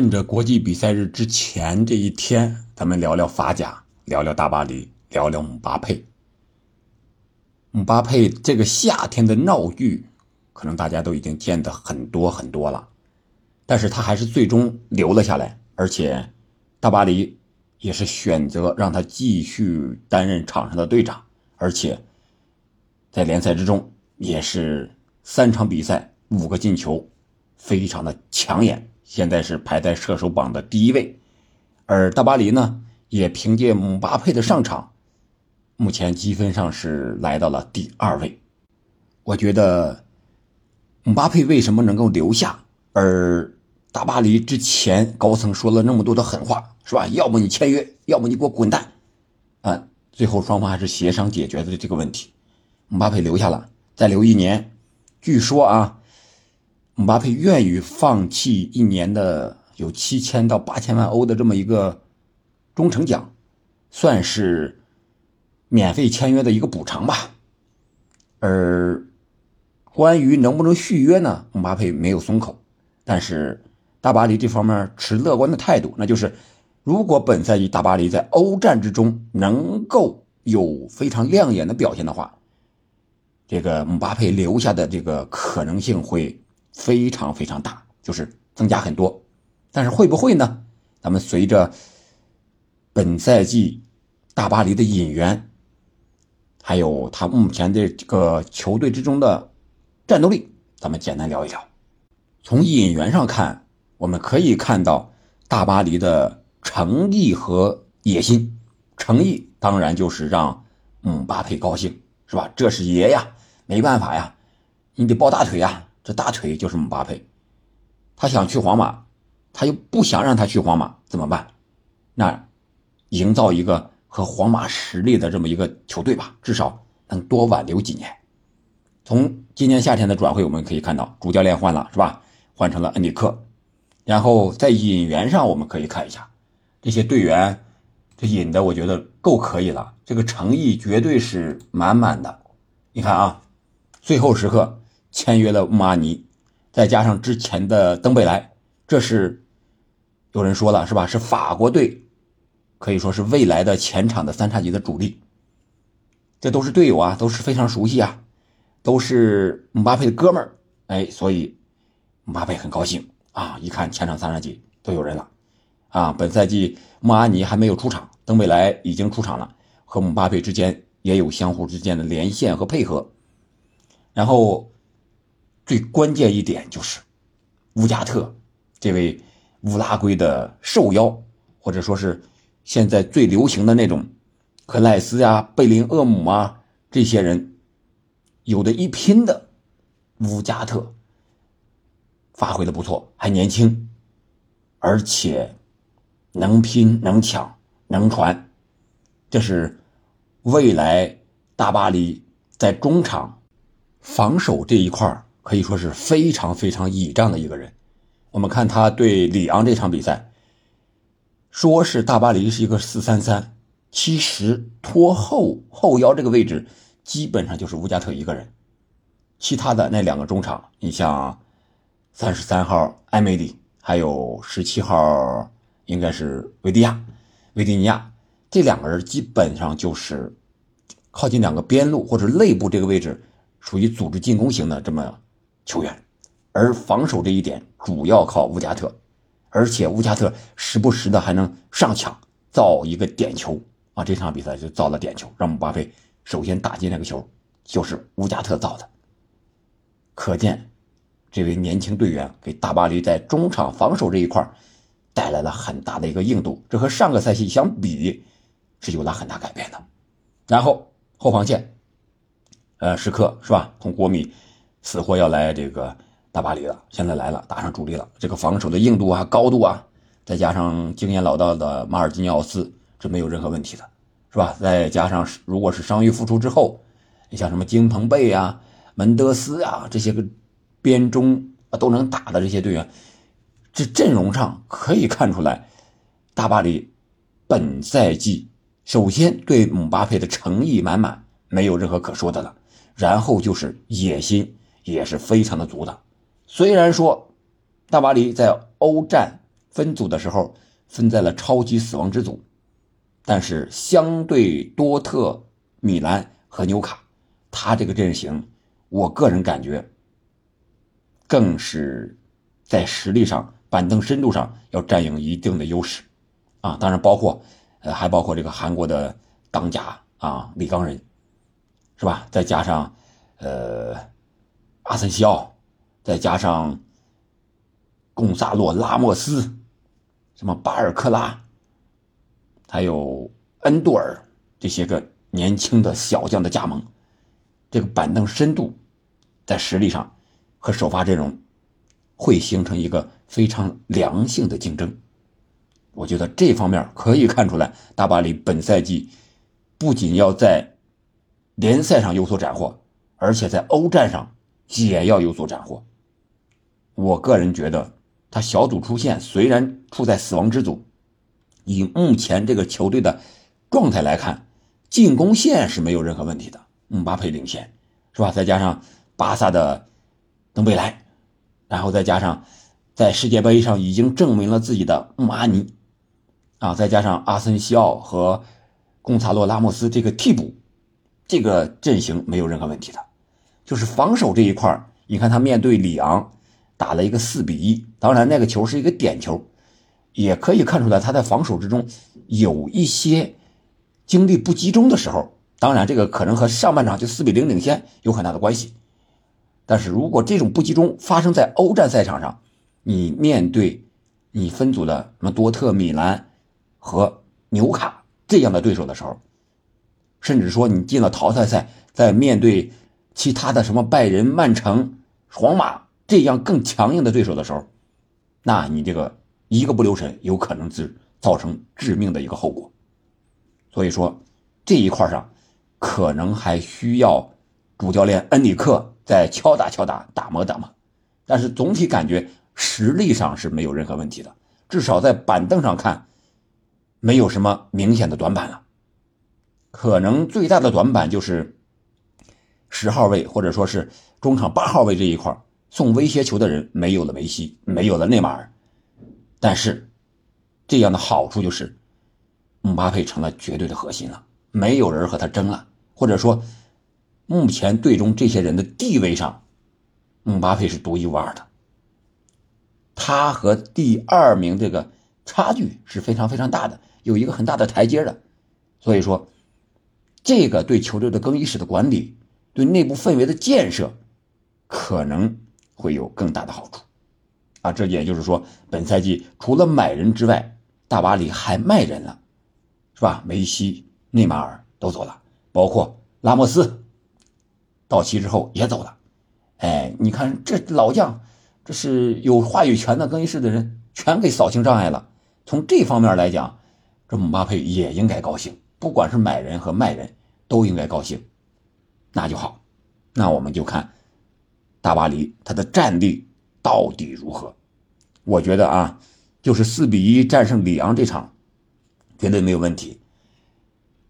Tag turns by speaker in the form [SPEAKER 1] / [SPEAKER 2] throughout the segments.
[SPEAKER 1] 趁着国际比赛日之前这一天，咱们聊聊法甲，聊聊大巴黎，聊聊姆巴佩。姆巴佩这个夏天的闹剧，可能大家都已经见得很多很多了，但是他还是最终留了下来，而且大巴黎也是选择让他继续担任场上的队长，而且在联赛之中也是三场比赛五个进球，非常的抢眼。现在是排在射手榜的第一位，而大巴黎呢，也凭借姆巴佩的上场，目前积分上是来到了第二位。我觉得姆巴佩为什么能够留下，而大巴黎之前高层说了那么多的狠话，是吧？要么你签约，要么你给我滚蛋，啊，最后双方还是协商解决的这个问题，姆巴佩留下了，再留一年，据说啊。姆巴佩愿意放弃一年的有七千到八千万欧的这么一个忠诚奖，算是免费签约的一个补偿吧。而关于能不能续约呢？姆巴佩没有松口，但是大巴黎这方面持乐观的态度，那就是如果本赛季大巴黎在欧战之中能够有非常亮眼的表现的话，这个姆巴佩留下的这个可能性会。非常非常大，就是增加很多，但是会不会呢？咱们随着本赛季大巴黎的引援，还有他目前的这个球队之中的战斗力，咱们简单聊一聊。从引援上看，我们可以看到大巴黎的诚意和野心。诚意当然就是让姆巴佩高兴，是吧？这是爷呀，没办法呀，你得抱大腿呀。这大腿就是姆巴佩，他想去皇马，他又不想让他去皇马，怎么办？那营造一个和皇马实力的这么一个球队吧，至少能多挽留几年。从今年夏天的转会，我们可以看到主教练换了，是吧？换成了恩里克。然后在引援上，我们可以看一下这些队员，这引的我觉得够可以了，这个诚意绝对是满满的。你看啊，最后时刻。签约了穆阿尼，再加上之前的登贝莱，这是有人说了是吧？是法国队可以说是未来的前场的三叉戟的主力。这都是队友啊，都是非常熟悉啊，都是姆巴佩的哥们儿。哎，所以姆巴佩很高兴啊！一看前场三叉戟都有人了啊！本赛季穆阿尼还没有出场，登贝莱已经出场了，和姆巴佩之间也有相互之间的连线和配合，然后。最关键一点就是，乌加特这位乌拉圭的受邀，或者说是现在最流行的那种克莱斯呀、贝林厄姆啊这些人，有的一拼的乌加特发挥的不错，还年轻，而且能拼能抢能传，这是未来大巴黎在中场防守这一块可以说是非常非常倚仗的一个人。我们看他对里昂这场比赛，说是大巴黎是一个四三三，其实拖后后腰这个位置基本上就是乌加特一个人，其他的那两个中场，你像三十三号埃梅里，还有十七号应该是维迪亚、维迪尼亚，这两个人基本上就是靠近两个边路或者内部这个位置，属于组织进攻型的这么。球员，而防守这一点主要靠乌加特，而且乌加特时不时的还能上抢造一个点球啊！这场比赛就造了点球，让姆巴佩首先打进那个球就是乌加特造的。可见，这位年轻队员给大巴黎在中场防守这一块带来了很大的一个硬度，这和上个赛季相比是有了很大改变的。然后后防线，呃，时刻是吧？从国米。死活要来这个大巴黎了，现在来了，打上主力了。这个防守的硬度啊、高度啊，再加上经验老道的马尔基尼奥斯，这没有任何问题的，是吧？再加上如果是伤愈复出之后，你像什么金彭贝啊、门德斯啊这些个边中啊都能打的这些队员，这阵容上可以看出来，大巴黎本赛季首先对姆巴佩的诚意满满，没有任何可说的了，然后就是野心。也是非常的足的。虽然说大巴黎在欧战分组的时候分在了超级死亡之组，但是相对多特、米兰和纽卡，他这个阵型，我个人感觉更是在实力上、板凳深度上要占有一定的优势啊！当然，包括呃，还包括这个韩国的当家啊李刚人，是吧？再加上呃阿森西奥，再加上贡萨洛拉莫斯。什么巴尔克拉，还有恩杜尔这些个年轻的小将的加盟，这个板凳深度在实力上和首发阵容会形成一个非常良性的竞争。我觉得这方面可以看出来，大巴黎本赛季不仅要在联赛上有所斩获，而且在欧战上也要有所斩获。我个人觉得。他小组出线，虽然处在死亡之组，以目前这个球队的状态来看，进攻线是没有任何问题的。姆巴佩领先，是吧？再加上巴萨的登贝莱，然后再加上在世界杯上已经证明了自己的穆阿尼，啊，再加上阿森西奥和贡萨洛拉莫斯这个替补，这个阵型没有任何问题的。就是防守这一块你看他面对里昂。打了一个四比一，当然那个球是一个点球，也可以看出来他在防守之中有一些精力不集中的时候。当然，这个可能和上半场就四比零领先有很大的关系。但是如果这种不集中发生在欧战赛场上，你面对你分组的什么多特、米兰和纽卡这样的对手的时候，甚至说你进了淘汰赛，在面对其他的什么拜仁、曼城、皇马。这样更强硬的对手的时候，那你这个一个不留神，有可能是造成致命的一个后果。所以说这一块上，可能还需要主教练恩里克再敲打敲打、打磨打磨。但是总体感觉实力上是没有任何问题的，至少在板凳上看，没有什么明显的短板了。可能最大的短板就是十号位或者说是中场八号位这一块送威胁球的人没有了，梅西没有了，内马尔，但是这样的好处就是，姆巴佩成了绝对的核心了，没有人和他争了，或者说，目前队中这些人的地位上，姆巴佩是独一无二的，他和第二名这个差距是非常非常大的，有一个很大的台阶的，所以说，这个对球队的更衣室的管理，对内部氛围的建设，可能。会有更大的好处，啊，这也就是说，本赛季除了买人之外，大巴黎还卖人了，是吧？梅西、内马尔都走了，包括拉莫斯，到期之后也走了。哎，你看这老将，这是有话语权的更衣室的人全给扫清障碍了。从这方面来讲，这姆巴佩也应该高兴，不管是买人和卖人，都应该高兴，那就好。那我们就看。大巴黎他的战力到底如何？我觉得啊，就是四比一战胜里昂这场，绝对没有问题。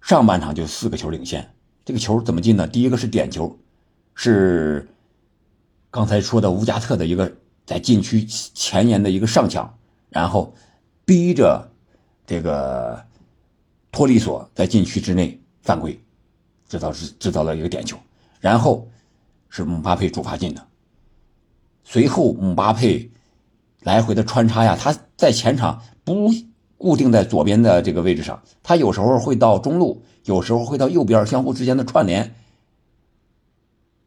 [SPEAKER 1] 上半场就四个球领先，这个球怎么进的？第一个是点球，是刚才说的乌加特的一个在禁区前沿的一个上抢，然后逼着这个托利索在禁区之内犯规，制造是制造了一个点球，然后。是姆巴佩主罚进的，随后姆巴佩来回的穿插呀，他在前场不固定在左边的这个位置上，他有时候会到中路，有时候会到右边，相互之间的串联。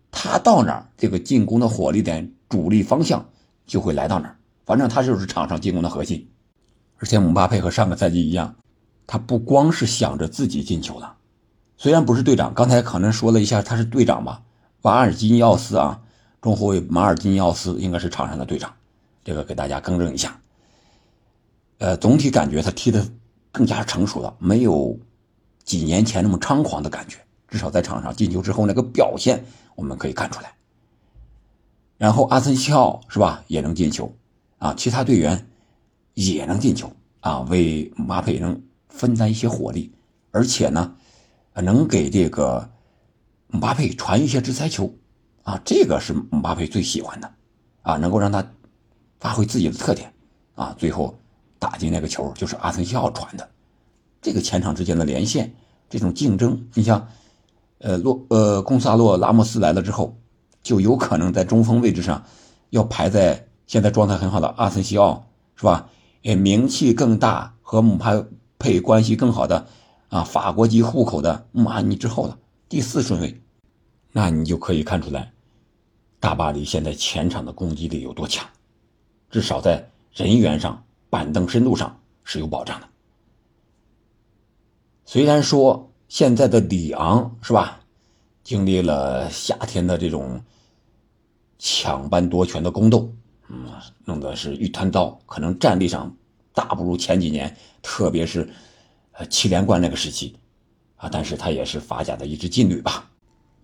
[SPEAKER 1] 他到哪儿，这个进攻的火力点、主力方向就会来到哪儿。反正他就是场上进攻的核心。而且姆巴佩和上个赛季一样，他不光是想着自己进球了，虽然不是队长，刚才可能说了一下他是队长吧。瓦尔基尼奥斯啊，中后卫马尔基尼奥斯应该是场上的队长，这个给大家更正一下。呃，总体感觉他踢的更加成熟了，没有几年前那么猖狂的感觉。至少在场上进球之后那个表现，我们可以看出来。然后阿森西奥是吧，也能进球啊，其他队员也能进球啊，为马佩能分担一些火力，而且呢，能给这个。姆巴佩传一些直塞球，啊，这个是姆巴佩最喜欢的，啊，能够让他发挥自己的特点，啊，最后打进那个球就是阿森西奥传的。这个前场之间的连线，这种竞争，你像，呃，洛呃，贡萨洛拉莫斯来了之后，就有可能在中锋位置上要排在现在状态很好的阿森西奥，是吧？也名气更大和姆巴佩关系更好的啊，法国籍户口的穆阿尼之后了，第四顺位。那你就可以看出来，大巴黎现在前场的攻击力有多强，至少在人员上、板凳深度上是有保障的。虽然说现在的里昂是吧，经历了夏天的这种抢班夺权的宫斗，嗯，弄得是一团糟，可能战力上大不如前几年，特别是呃七连冠那个时期啊，但是他也是法甲的一支劲旅吧。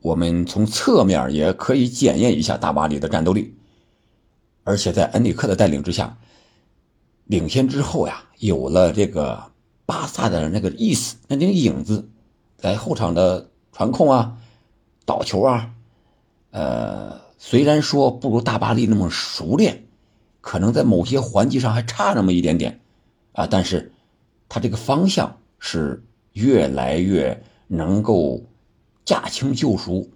[SPEAKER 1] 我们从侧面也可以检验一下大巴黎的战斗力，而且在恩里克的带领之下，领先之后呀，有了这个巴萨的那个意思，那那个影子，在后场的传控啊、倒球啊，呃，虽然说不如大巴黎那么熟练，可能在某些环节上还差那么一点点啊，但是他这个方向是越来越能够。驾轻就熟，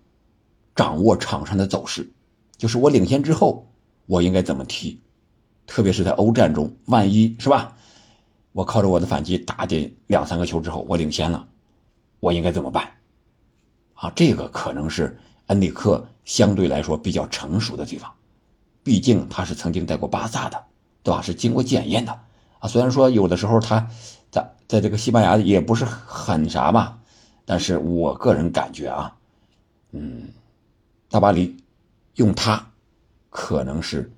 [SPEAKER 1] 掌握场上的走势，就是我领先之后，我应该怎么踢？特别是在欧战中，万一是吧？我靠着我的反击打进两三个球之后，我领先了，我应该怎么办？啊，这个可能是恩里克相对来说比较成熟的地方，毕竟他是曾经带过巴萨的，对吧？是经过检验的啊。虽然说有的时候他在在这个西班牙也不是很啥吧。但是我个人感觉啊，嗯，大巴黎用他可能是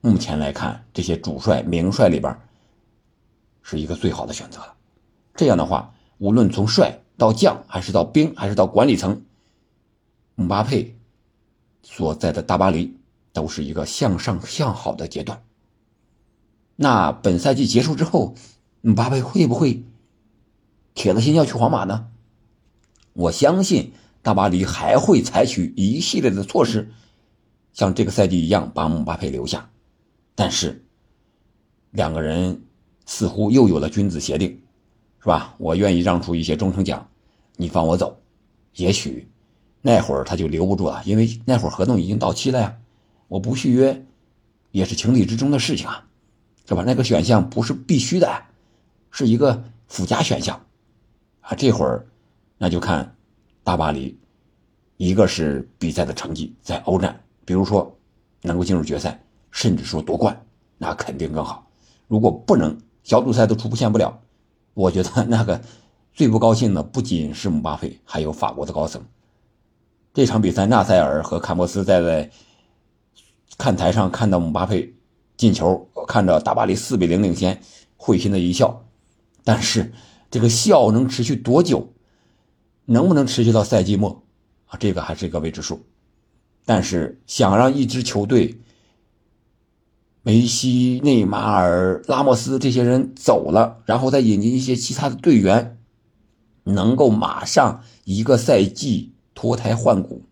[SPEAKER 1] 目前来看这些主帅名帅里边是一个最好的选择了。这样的话，无论从帅到将，还是到兵，还是到管理层，姆巴佩所在的大巴黎都是一个向上向好的阶段。那本赛季结束之后，姆巴佩会不会铁了心要去皇马呢？我相信大巴黎还会采取一系列的措施，像这个赛季一样把姆巴佩留下。但是两个人似乎又有了君子协定，是吧？我愿意让出一些忠诚奖，你放我走。也许那会儿他就留不住了，因为那会儿合同已经到期了呀。我不续约也是情理之中的事情啊，是吧？那个选项不是必须的，是一个附加选项啊。这会儿。那就看大巴黎，一个是比赛的成绩，在欧战，比如说能够进入决赛，甚至说夺冠，那肯定更好。如果不能，小组赛都出现不了，我觉得那个最不高兴的不仅是姆巴佩，还有法国的高层。这场比赛，纳塞尔和坎波斯在在看台上看到姆巴佩进球，看着大巴黎四比零领先，会心的一笑。但是这个效能持续多久？能不能持续到赛季末啊？这个还是一个未知数。但是想让一支球队，梅西、内马尔、拉莫斯这些人走了，然后再引进一些其他的队员，能够马上一个赛季脱胎换骨，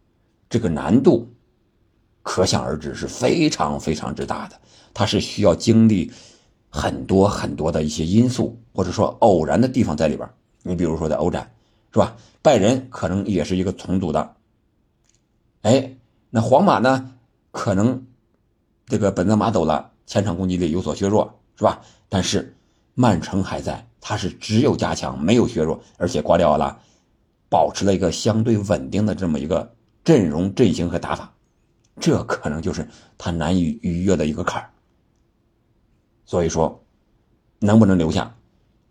[SPEAKER 1] 这个难度可想而知，是非常非常之大的。他是需要经历很多很多的一些因素，或者说偶然的地方在里边。你比如说在欧战。是吧？拜仁可能也是一个重组的，哎，那皇马呢？可能这个本泽马走了，前场攻击力有所削弱，是吧？但是曼城还在，他是只有加强没有削弱，而且瓜迪奥拉保持了一个相对稳定的这么一个阵容阵型和打法，这可能就是他难以逾越的一个坎儿。所以说，能不能留下，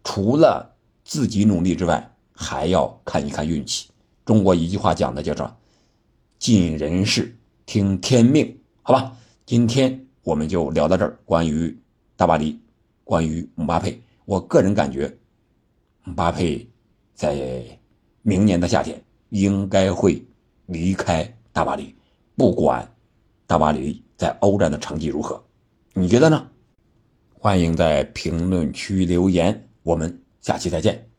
[SPEAKER 1] 除了自己努力之外。还要看一看运气。中国一句话讲的叫做“尽人事，听天命”，好吧？今天我们就聊到这儿。关于大巴黎，关于姆巴佩，我个人感觉，姆巴佩在明年的夏天应该会离开大巴黎，不管大巴黎在欧战的成绩如何，你觉得呢？欢迎在评论区留言，我们下期再见。